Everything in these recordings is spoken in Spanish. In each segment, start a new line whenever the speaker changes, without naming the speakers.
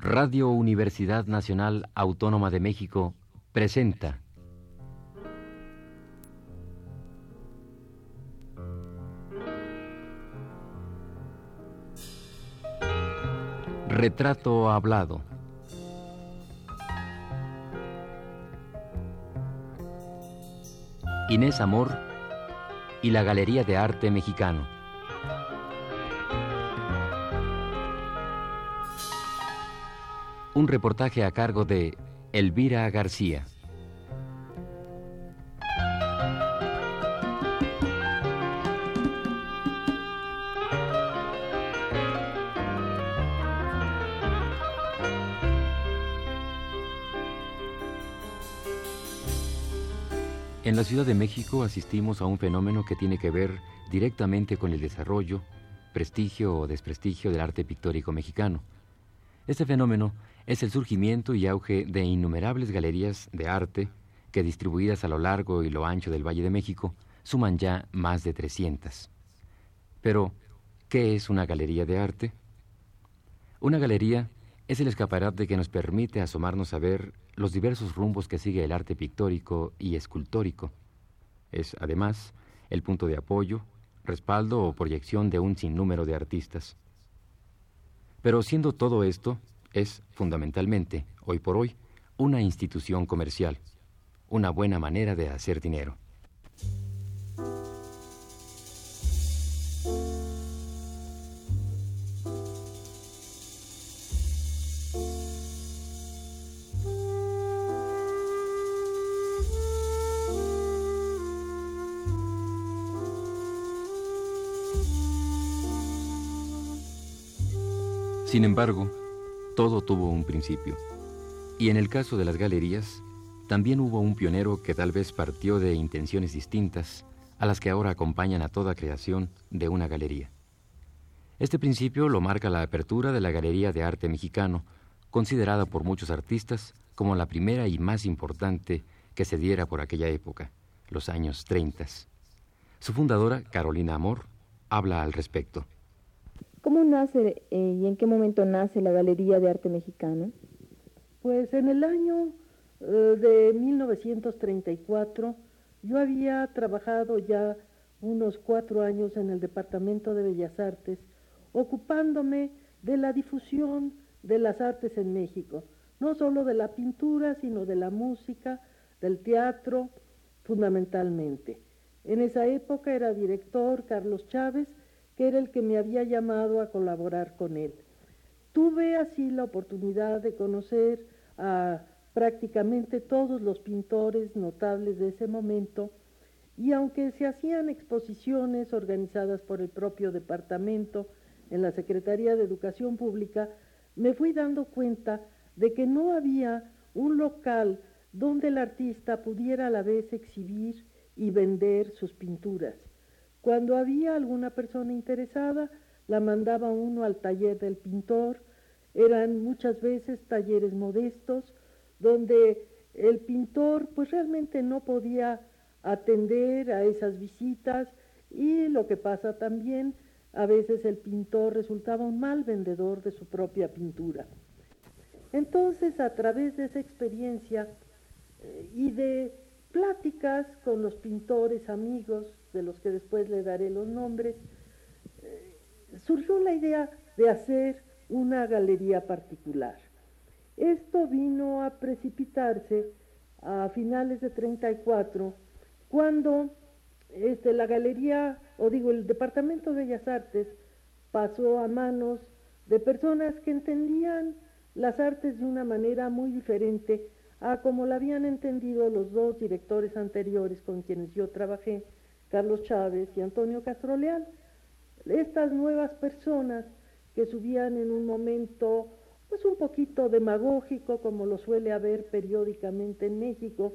Radio Universidad Nacional Autónoma de México presenta Retrato Hablado. Inés Amor y la Galería de Arte Mexicano. Un reportaje a cargo de Elvira García. En la Ciudad de México asistimos a un fenómeno que tiene que ver directamente con el desarrollo, prestigio o desprestigio del arte pictórico mexicano. Este fenómeno es el surgimiento y auge de innumerables galerías de arte que distribuidas a lo largo y lo ancho del Valle de México suman ya más de 300. Pero, ¿qué es una galería de arte? Una galería es el escaparate que nos permite asomarnos a ver los diversos rumbos que sigue el arte pictórico y escultórico. Es, además, el punto de apoyo, respaldo o proyección de un sinnúmero de artistas. Pero siendo todo esto, es fundamentalmente, hoy por hoy, una institución comercial, una buena manera de hacer dinero. Sin embargo, todo tuvo un principio. Y en el caso de las galerías, también hubo un pionero que tal vez partió de intenciones distintas a las que ahora acompañan a toda creación de una galería. Este principio lo marca la apertura de la Galería de Arte Mexicano, considerada por muchos artistas como la primera y más importante que se diera por aquella época, los años 30. Su fundadora, Carolina Amor, habla al respecto.
¿Cómo nace eh, y en qué momento nace la Galería de Arte Mexicano?
Pues en el año eh, de 1934 yo había trabajado ya unos cuatro años en el Departamento de Bellas Artes, ocupándome de la difusión de las artes en México, no solo de la pintura, sino de la música, del teatro, fundamentalmente. En esa época era director Carlos Chávez, que era el que me había llamado a colaborar con él. Tuve así la oportunidad de conocer a prácticamente todos los pintores notables de ese momento y aunque se hacían exposiciones organizadas por el propio departamento en la Secretaría de Educación Pública, me fui dando cuenta de que no había un local donde el artista pudiera a la vez exhibir y vender sus pinturas. Cuando había alguna persona interesada, la mandaba uno al taller del pintor. Eran muchas veces talleres modestos donde el pintor pues realmente no podía atender a esas visitas y lo que pasa también, a veces el pintor resultaba un mal vendedor de su propia pintura. Entonces, a través de esa experiencia eh, y de pláticas con los pintores amigos, de los que después le daré los nombres, eh, surgió la idea de hacer una galería particular. Esto vino a precipitarse a finales de 34, cuando este, la galería, o digo, el Departamento de Bellas Artes pasó a manos de personas que entendían las artes de una manera muy diferente a como la habían entendido los dos directores anteriores con quienes yo trabajé, Carlos Chávez y Antonio Castroleal. Estas nuevas personas que subían en un momento pues un poquito demagógico como lo suele haber periódicamente en México,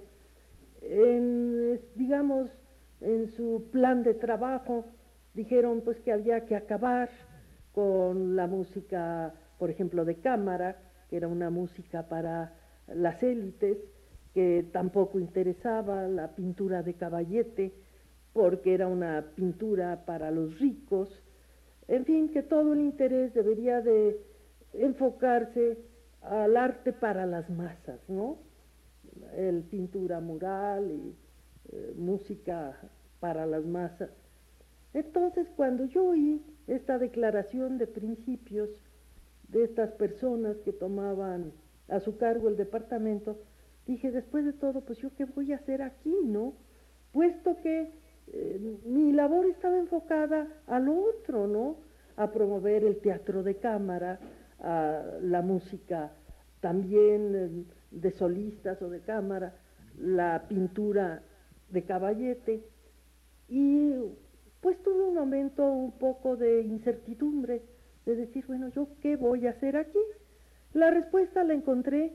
en, digamos, en su plan de trabajo dijeron pues que había que acabar con la música, por ejemplo, de cámara, que era una música para las élites, que tampoco interesaba la pintura de caballete, porque era una pintura para los ricos, en fin, que todo el interés debería de enfocarse al arte para las masas, ¿no? El pintura mural y eh, música para las masas. Entonces, cuando yo oí esta declaración de principios de estas personas que tomaban a su cargo el departamento, dije, después de todo, pues yo qué voy a hacer aquí, ¿no? Puesto que mi labor estaba enfocada al otro, ¿no? A promover el teatro de cámara, la música también eh, de solistas o de cámara, la pintura de caballete. Y pues tuve un momento un poco de incertidumbre, de decir, bueno, ¿yo qué voy a hacer aquí? La respuesta la encontré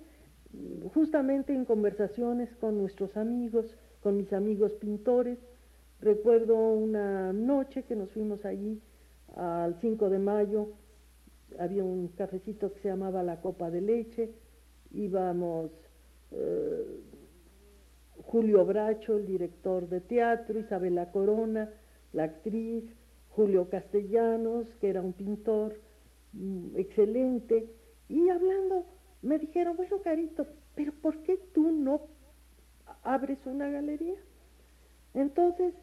justamente en conversaciones con nuestros amigos, con mis amigos pintores. Recuerdo una noche que nos fuimos allí al 5 de mayo, había un cafecito que se llamaba La Copa de Leche, íbamos eh, Julio Bracho, el director de teatro, Isabela Corona, la actriz, Julio Castellanos, que era un pintor mm, excelente, y hablando me dijeron, bueno, Carito, pero ¿por qué tú no abres una galería? Entonces,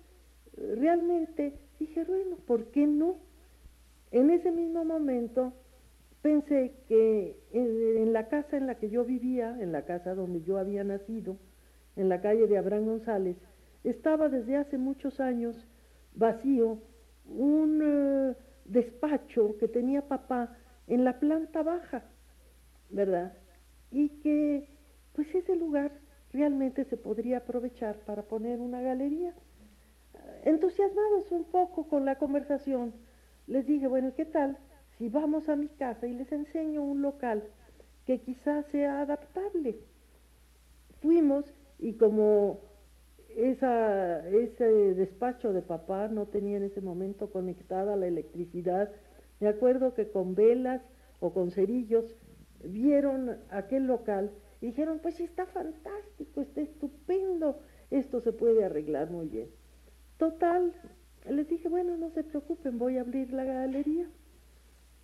realmente dije, bueno, ¿por qué no? En ese mismo momento pensé que en, la casa en la que yo vivía, en la casa donde yo había nacido, en la calle de Abraham González, estaba desde hace muchos años vacío un eh, despacho que tenía papá en la planta baja ¿verdad? Y que pues ese lugar realmente se podría aprovechar para poner una galería. Entusiasmados un poco con la conversación, les dije, bueno, ¿qué tal si vamos a mi casa y les enseño un local que quizás sea adaptable? Fuimos y como ese despacho de papá no tenía en ese momento conectada la electricidad, me acuerdo que con velas o con cerillos vieron aquel local y dijeron, pues está fantástico, está estupendo, esto se puede arreglar muy bien. Total, les dije, bueno, no se preocupen, voy a abrir la galería.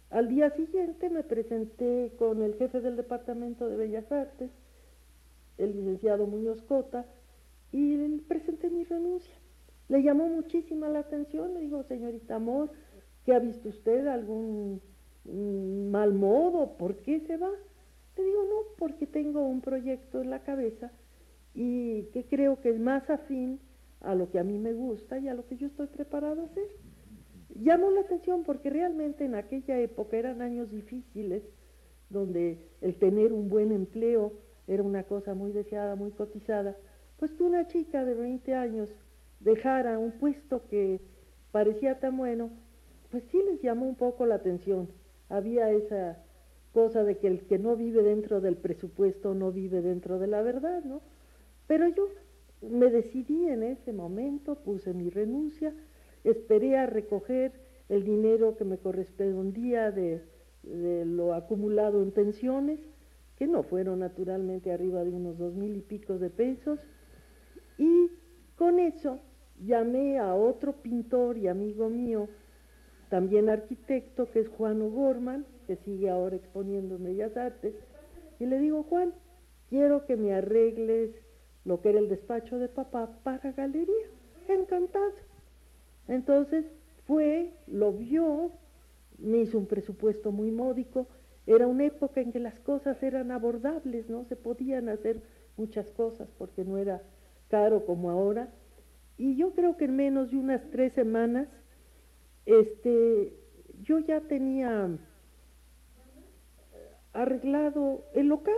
Al día siguiente me presenté con el jefe del Departamento de Bellas Artes, el licenciado Muñoz Cota, y presenté mi renuncia. Le llamó muchísima la atención, le digo, señorita Amor, ¿qué ha visto usted? ¿Algún mal modo, ¿por qué se va? Le digo, no, porque tengo un proyecto en la cabeza y que creo que es más afín a lo que a mí me gusta y a lo que yo estoy preparado a hacer. Llamó la atención porque realmente en aquella época eran años difíciles, donde el tener un buen empleo era una cosa muy deseada, muy cotizada. Pues que una chica de 20 años dejara un puesto que parecía tan bueno, pues sí les llamó un poco la atención había esa cosa de que el que no vive dentro del presupuesto no vive dentro de la verdad, ¿no? Pero yo me decidí en ese momento, puse mi renuncia, esperé a recoger el dinero que me correspondía de, de lo acumulado en pensiones, que no fueron naturalmente arriba de unos dos mil y pico de pesos, y con eso llamé a otro pintor y amigo mío, también arquitecto, que es Juan O'Gorman, que sigue ahora exponiendo en Bellas Artes, y le digo, Juan, quiero que me arregles lo que era el despacho de papá para galería. Encantado. Entonces fue, lo vio, me hizo un presupuesto muy módico. Era una época en que las cosas eran abordables, ¿no? Se podían hacer muchas cosas porque no era caro como ahora. Y yo creo que en menos de unas tres semanas este, yo ya tenía arreglado el local,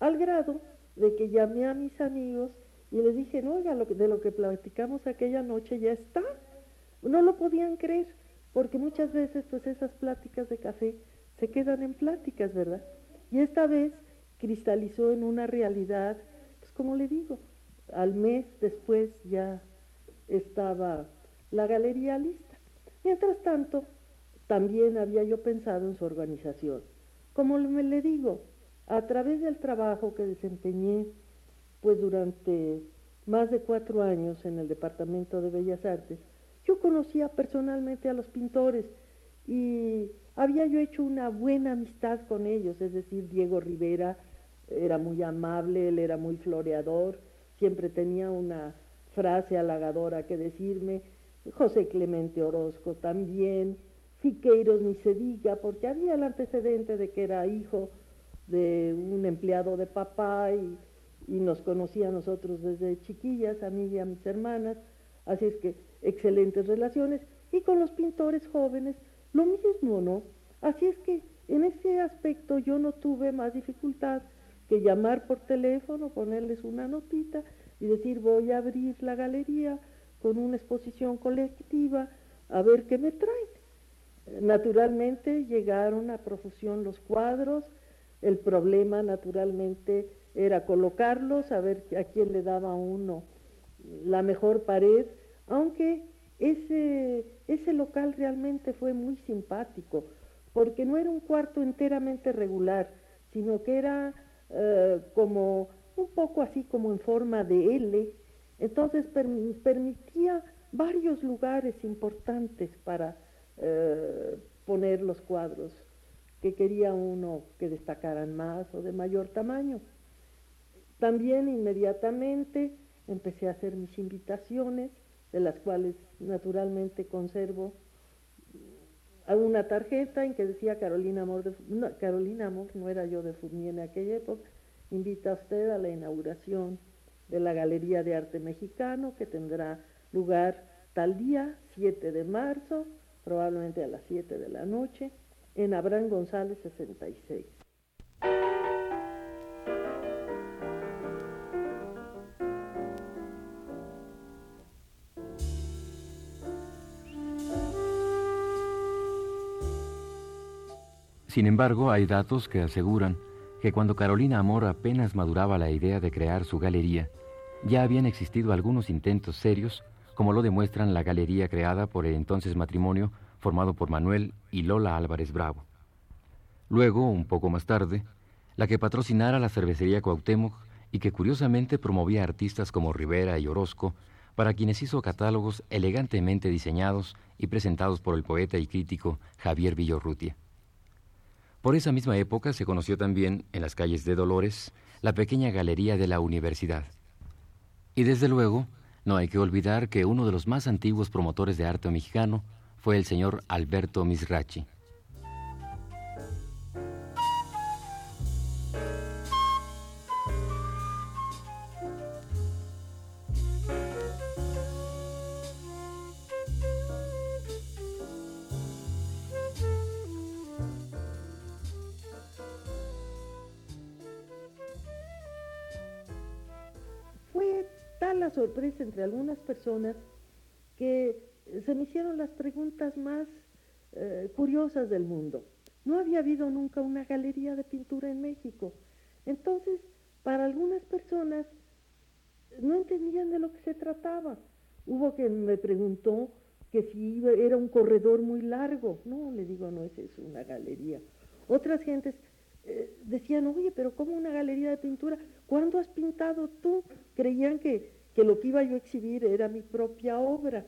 al grado de que llamé a mis amigos y les dije, no, oiga, lo de lo que platicamos aquella noche ya está. No lo podían creer, porque muchas veces pues esas pláticas de café se quedan en pláticas, ¿verdad? Y esta vez cristalizó en una realidad, pues como le digo, al mes después ya estaba la galería lista. Mientras tanto, también había yo pensado en su organización. Como me le digo, a través del trabajo que desempeñé pues durante más de cuatro años en el Departamento de Bellas Artes, yo conocía personalmente a los pintores y había yo hecho una buena amistad con ellos, es decir, Diego Rivera era muy amable, él era muy floreador, siempre tenía una frase halagadora que decirme, José Clemente Orozco también, Siqueiros ni se diga, porque había el antecedente de que era hijo de un empleado de papá y, nos conocía a nosotros desde chiquillas, a mí y a mis hermanas, así es que excelentes relaciones, y con los pintores jóvenes lo mismo, ¿no? Así es que en ese aspecto yo no tuve más dificultad que llamar por teléfono, ponerles una notita y decir voy a abrir la galería con una exposición colectiva, a ver qué me traen. Naturalmente llegaron a profusión los cuadros, el problema naturalmente era colocarlos, a ver a quién le daba uno la mejor pared, aunque ese, ese local realmente fue muy simpático, porque no era un cuarto enteramente regular, sino que era eh, como un poco así como en forma de L, entonces permitía varios lugares importantes para eh, poner los cuadros que quería uno que destacaran más o de mayor tamaño. También inmediatamente empecé a hacer mis invitaciones, de las cuales naturalmente conservo una tarjeta en que decía Carolina Amor, de, no, Carolina Amor, no era yo de Fournier en aquella época, invita a usted a la inauguración de la Galería de Arte Mexicano que tendrá lugar tal día, 7 de marzo, probablemente a las 7 de la noche, en Abraham González 66.
Sin embargo, hay datos que aseguran que cuando Carolina Amor apenas maduraba la idea de crear su galería, ya habían existido algunos intentos serios, como lo demuestran la galería creada por el entonces matrimonio formado por Manuel y Lola Álvarez Bravo. Luego, un poco más tarde, la que patrocinara la cervecería Cuauhtémoc y que curiosamente promovía artistas como Rivera y Orozco, para quienes hizo catálogos elegantemente diseñados y presentados por el poeta y crítico Javier Villorrutia. Por esa misma época se conoció también, en las calles de Dolores, la pequeña galería de la universidad. Y desde luego, no hay que olvidar que uno de los más antiguos promotores de arte mexicano fue el señor Alberto Misrachi.
sorpresa entre algunas personas que se me hicieron las preguntas más eh, curiosas del mundo. No había habido nunca una galería de pintura en México. Entonces, para algunas personas no entendían de lo que se trataba. Hubo quien me preguntó que si era un corredor muy largo. No, le digo, no, es eso, una galería. Otras gentes eh, decían, oye, pero ¿cómo una galería de pintura? ¿Cuándo has pintado tú? Creían que que lo que iba yo a exhibir era mi propia obra.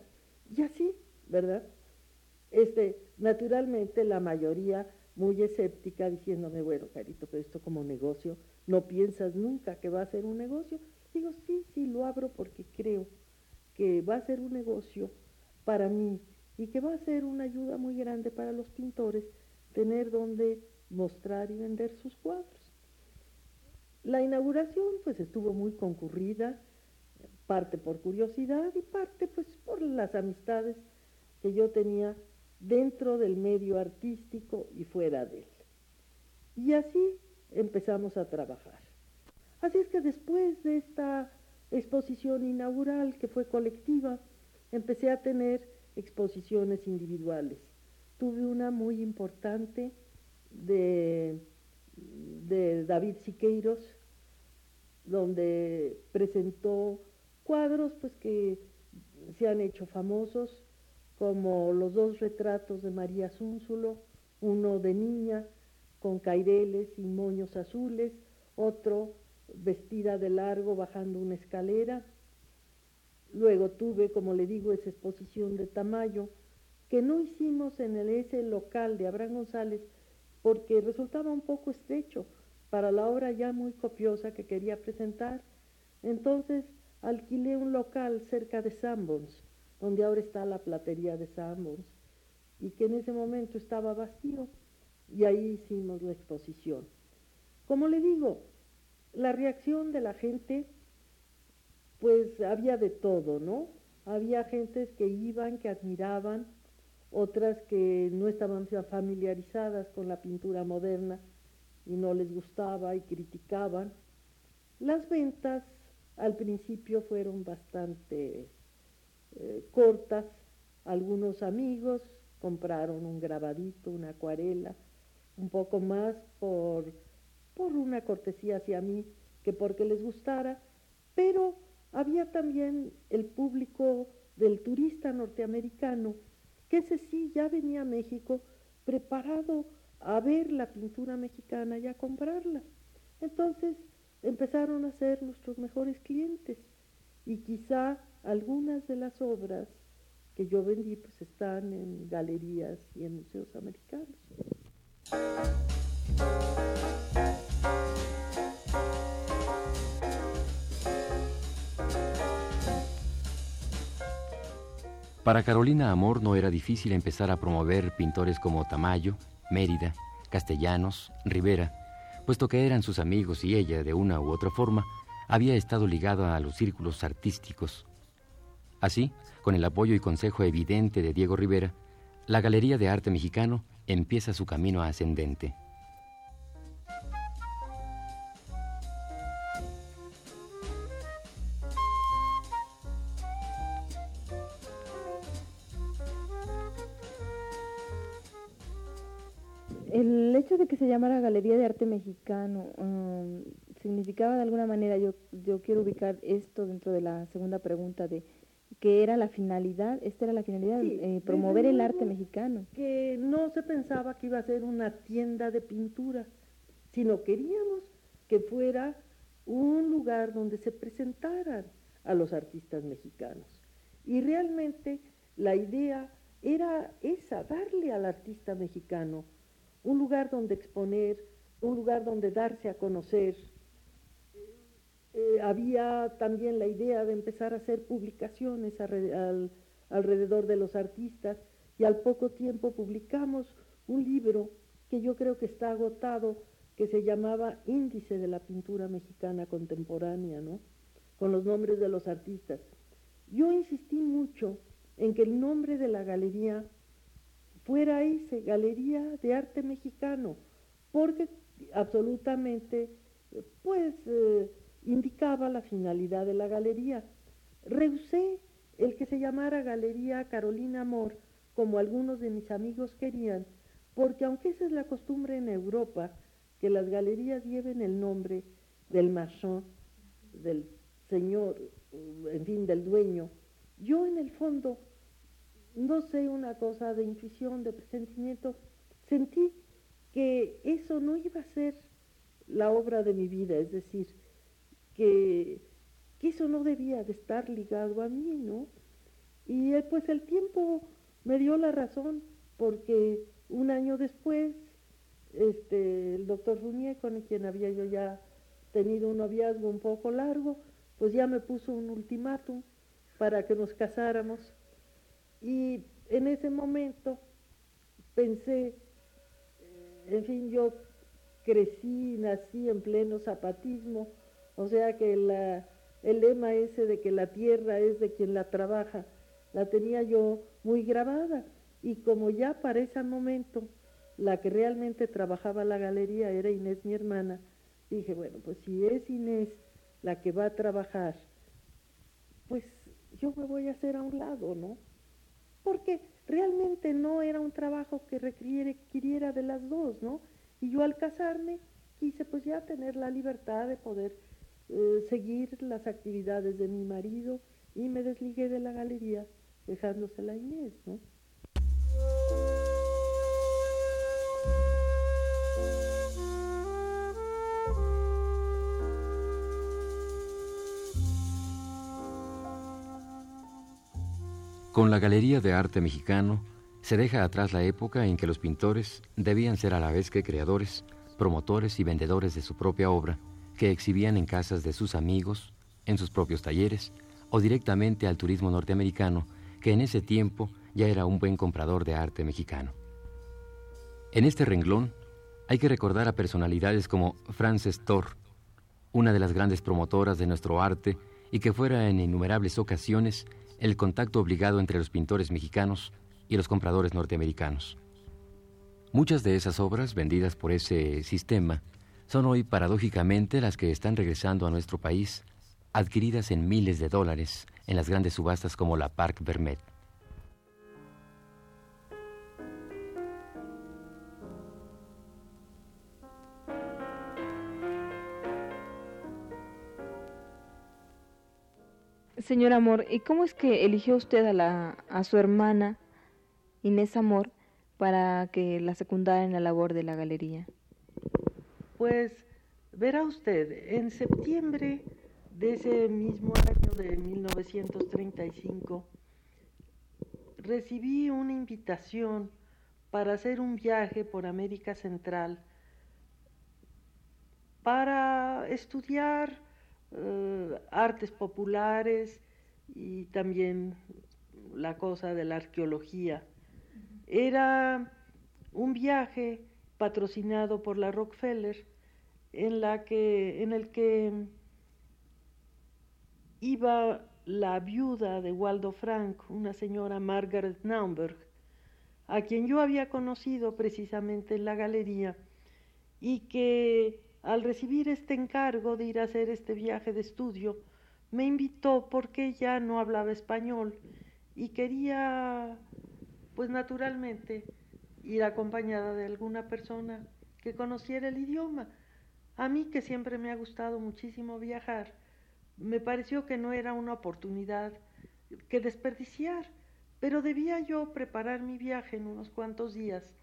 Y así, ¿verdad? Este, naturalmente la mayoría muy escéptica diciéndome, bueno, Carito, pero esto como negocio, ¿no piensas nunca que va a ser un negocio? Digo, sí, sí, lo abro porque creo que va a ser un negocio para mí y que va a ser una ayuda muy grande para los pintores tener donde mostrar y vender sus cuadros. La inauguración pues estuvo muy concurrida, parte por curiosidad y parte pues por las amistades que yo tenía dentro del medio artístico y fuera de él. Y así empezamos a trabajar. Así es que después de esta exposición inaugural que fue colectiva, empecé a tener exposiciones individuales. Tuve una muy importante de, de David Siqueiros, donde presentó cuadros pues que se han hecho famosos, como los dos retratos de María Zúnzulo, uno de niña con caireles y moños azules, otro vestida de largo bajando una escalera. Luego tuve, como le digo, esa exposición de Tamayo, que no hicimos en el ese local de Abraham González porque resultaba un poco estrecho para la obra ya muy copiosa que quería presentar. Entonces alquilé un local cerca de Sanborns, donde ahora está la platería de Sanborns, y que en ese momento estaba vacío, y ahí hicimos la exposición. Como le digo, la reacción de la gente, pues había de todo, ¿no? Había gentes que iban, que admiraban, otras que no estaban familiarizadas con la pintura moderna y no les gustaba y criticaban. Las ventas al principio fueron bastante eh, cortas. Algunos amigos compraron un grabadito, una acuarela, un poco más por, por una cortesía hacia mí que porque les gustara, pero había también el público del turista norteamericano, que ese sí ya venía a México preparado a ver la pintura mexicana y a comprarla. Entonces empezaron a ser nuestros mejores clientes y quizá algunas de las obras que yo vendí pues están en galerías y en museos americanos.
Para Carolina Amor no era difícil empezar a promover pintores como Tamayo, Mérida, Castellanos, Rivera, puesto que eran sus amigos y ella, de una u otra forma, había estado ligada a los círculos artísticos. Así, con el apoyo y consejo evidente de Diego Rivera, la Galería de Arte Mexicano empieza su camino ascendente.
El hecho de que se llamara Galería de Arte Mexicano um, significaba de alguna manera, yo, yo quiero ubicar esto dentro de la segunda pregunta de que era la finalidad, esta era la finalidad, eh, promover el arte mexicano.
Que no se pensaba que iba a ser una tienda de pintura, sino queríamos que fuera un lugar donde se presentaran a los artistas mexicanos. Y realmente la idea era esa, darle al artista mexicano un lugar donde exponer, un lugar donde darse a conocer. Eh, había también la idea de empezar a hacer publicaciones alrededor de los artistas y al poco tiempo publicamos un libro que yo creo que está agotado, que se llamaba Índice de la Pintura Mexicana Contemporánea, ¿no? Con los nombres de los artistas. Yo insistí mucho en que el nombre de la galería fuera ese, Galería de Arte Mexicano, porque absolutamente, pues, eh, indicaba la finalidad de la galería. Rehusé el que se llamara Galería Carolina Amor, como algunos de mis amigos querían, porque aunque esa es la costumbre en Europa, que las galerías lleven el nombre del marchand, del señor, en fin, del dueño, yo en el fondo no sé, una cosa de intuición, de presentimiento, sentí que eso no iba a ser la obra de mi vida, es decir, que, eso no debía de estar ligado a mí, ¿no? Y eh, pues el tiempo me dio la razón, porque un año después, este, el doctor Runier, con quien había yo ya tenido un noviazgo un poco largo, pues ya me puso un ultimátum para que nos casáramos y en ese momento pensé, en fin, yo crecí, nací en pleno zapatismo, o sea que el lema ese de que la tierra es de quien la trabaja, la tenía yo muy grabada. Y como ya para ese momento la que realmente trabajaba la galería era Inés, mi hermana, dije, bueno, pues si es Inés la que va a trabajar, pues yo me voy a hacer a un lado, ¿no? Porque realmente no era un trabajo que requiriera de las dos, ¿no? Y yo al casarme quise pues ya tener la libertad de poder eh, seguir las actividades de mi marido y me desligué de la galería dejándosela a Inés, ¿no?
Con la Galería de Arte Mexicano Se deja atrás la época en que los pintores debían ser a la vez que creadores, promotores y vendedores de su propia obra, que exhibían en casas de sus amigos, en sus propios talleres o directamente al turismo norteamericano, que en ese tiempo ya era un buen comprador de arte mexicano. En este renglón hay que recordar a personalidades como Frances Thor, una de las grandes promotoras de nuestro arte y que fuera en innumerables ocasiones el contacto obligado entre los pintores mexicanos y los compradores norteamericanos. Muchas de esas obras vendidas por ese sistema son hoy paradójicamente las que están regresando a nuestro país, adquiridas en miles de dólares en las grandes subastas como la Parc Vermet.
Señor Amor, ¿y cómo es que eligió usted a, a su hermana Inés Amor para que la secundara en la labor de la galería?
Pues verá usted, en septiembre de ese mismo año de 1935 recibí una invitación para hacer un viaje por América Central para estudiar eh, artes populares y también la cosa de la arqueología. Era un viaje patrocinado por la Rockefeller en, la que, en el que iba la viuda de Waldo Frank, una señora Margaret Naumberg, a quien yo había conocido precisamente en la galería y que al recibir este encargo de ir a hacer este viaje de estudio, me invitó porque ella no hablaba español y quería, pues naturalmente, ir acompañada de alguna persona que conociera el idioma. A mí, que siempre me ha gustado muchísimo viajar, me pareció que no era una oportunidad que desperdiciar, pero debía yo preparar mi viaje en unos cuantos días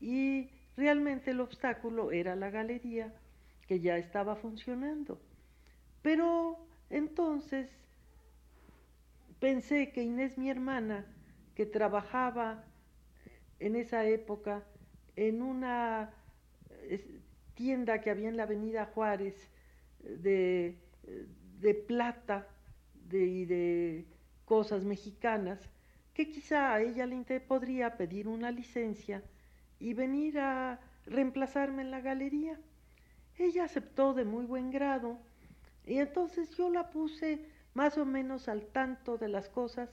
y realmente el obstáculo era la galería que ya estaba funcionando. Pero entonces pensé que Inés, mi hermana, que trabajaba en esa época en una tienda que había en la avenida Juárez de, de plata y de cosas mexicanas, que quizá a ella le podría pedir una licencia y venir a reemplazarme en la galería. Ella aceptó de muy buen grado y entonces yo la puse más o menos al tanto de las cosas,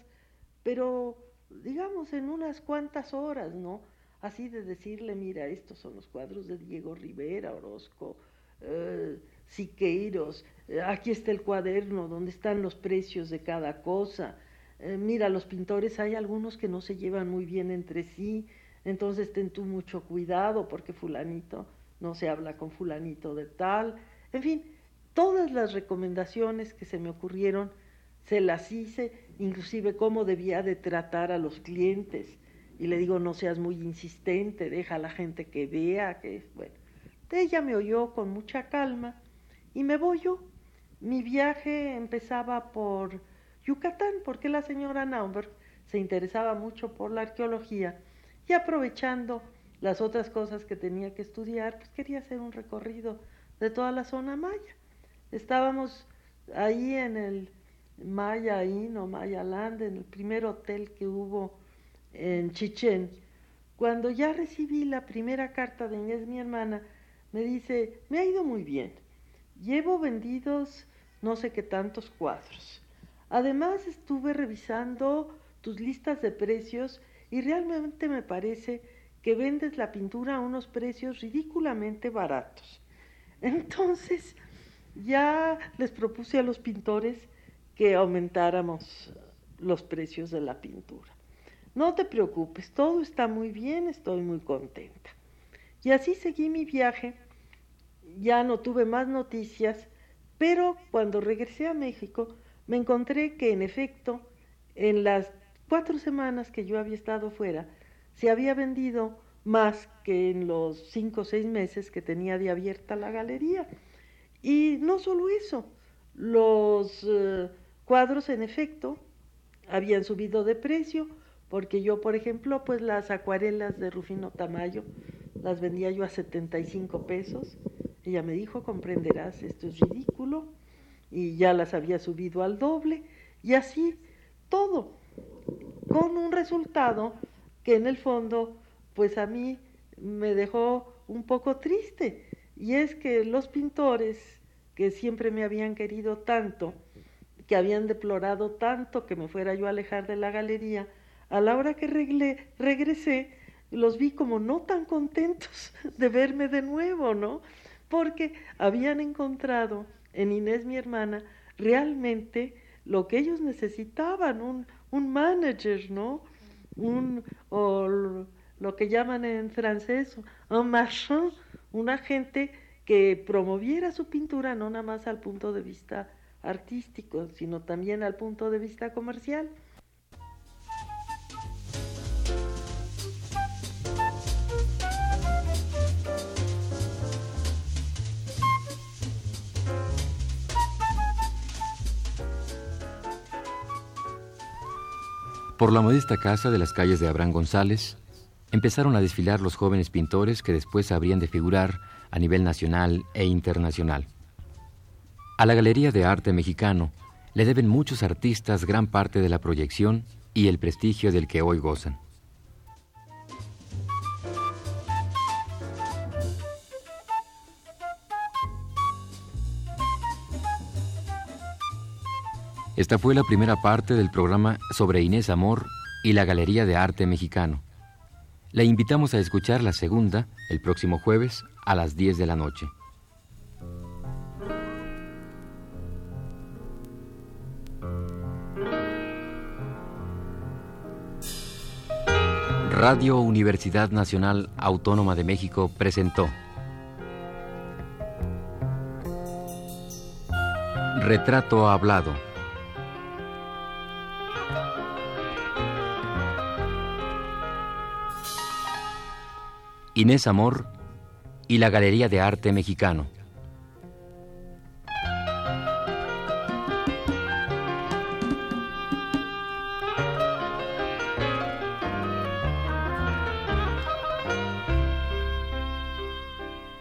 pero digamos en unas cuantas horas, ¿no? Así de decirle, mira, estos son los cuadros de Diego Rivera, Orozco, eh, Siqueiros, eh, aquí está el cuaderno donde están los precios de cada cosa. Eh, mira, los pintores hay algunos que no se llevan muy bien entre sí, entonces ten tú mucho cuidado porque fulanito no se habla con fulanito de tal, en fin, todas las recomendaciones que se me ocurrieron se las hice, inclusive cómo debía de tratar a los clientes. Y le digo, no seas muy insistente, deja a la gente que vea, que bueno. Ella me oyó con mucha calma y me voy yo. Mi viaje empezaba por Yucatán, porque la señora Naumberg se interesaba mucho por la arqueología y aprovechando las otras cosas que tenía que estudiar, pues quería hacer un recorrido de toda la zona maya. Estábamos ahí en el Maya Inn o Maya Land, en el primer hotel que hubo en Chichén. Cuando ya recibí la primera carta de Inés, mi hermana, me dice, me ha ido muy bien. Llevo vendidos no sé qué tantos cuadros. Además estuve revisando tus listas de precios y realmente me parece que vendes la pintura a unos precios ridículamente baratos. Entonces, ya les propuse a los pintores que aumentáramos los precios de la pintura. No te preocupes, todo está muy bien, estoy muy contenta. Y así seguí mi viaje, ya no tuve más noticias, pero cuando regresé a México me encontré que en efecto, en las cuatro semanas que yo había estado fuera, se había vendido más que en los cinco o seis meses que tenía de abierta la galería. Y no solo eso, los eh, cuadros en efecto habían subido de precio porque yo, por ejemplo, pues las acuarelas de Rufino Tamayo las vendía yo a 75 pesos. Ella me dijo, comprenderás, esto es ridículo, y ya las había subido al doble, y así todo, con un resultado que en el fondo, pues a mí me dejó un poco triste, y es que los pintores que siempre me habían querido tanto, que habían deplorado tanto que me fuera yo a alejar de la galería, a la hora que regresé, los vi como no tan contentos de verme de nuevo, ¿no? Porque habían encontrado en Inés, mi hermana, realmente lo que ellos necesitaban, un, un manager, ¿no? Un, o lo que llaman en francés un marchand, una gente que promoviera su pintura no nada más al punto de vista artístico, sino también al punto de vista comercial.
Por la modesta casa de las calles de Abraham González, empezaron a desfilar los jóvenes pintores que después habrían de figurar a nivel nacional e internacional. A la Galería de Arte Mexicano le deben muchos artistas gran parte de la proyección y el prestigio del que hoy gozan. Esta fue la primera parte del programa sobre Inés Amor y la Galería de Arte Mexicano. Le invitamos a escuchar la segunda el próximo jueves a las 10 de la noche. Radio Universidad Nacional Autónoma de México presentó Retrato Hablado. Inés Amor y la Galería de Arte Mexicano.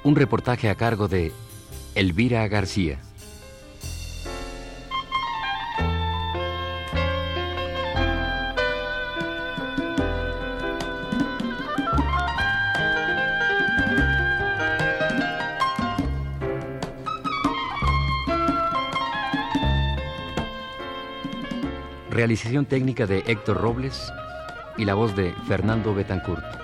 Un reportaje a cargo de Elvira García. Realización técnica de Héctor Robles y la voz de Fernando Betancourt.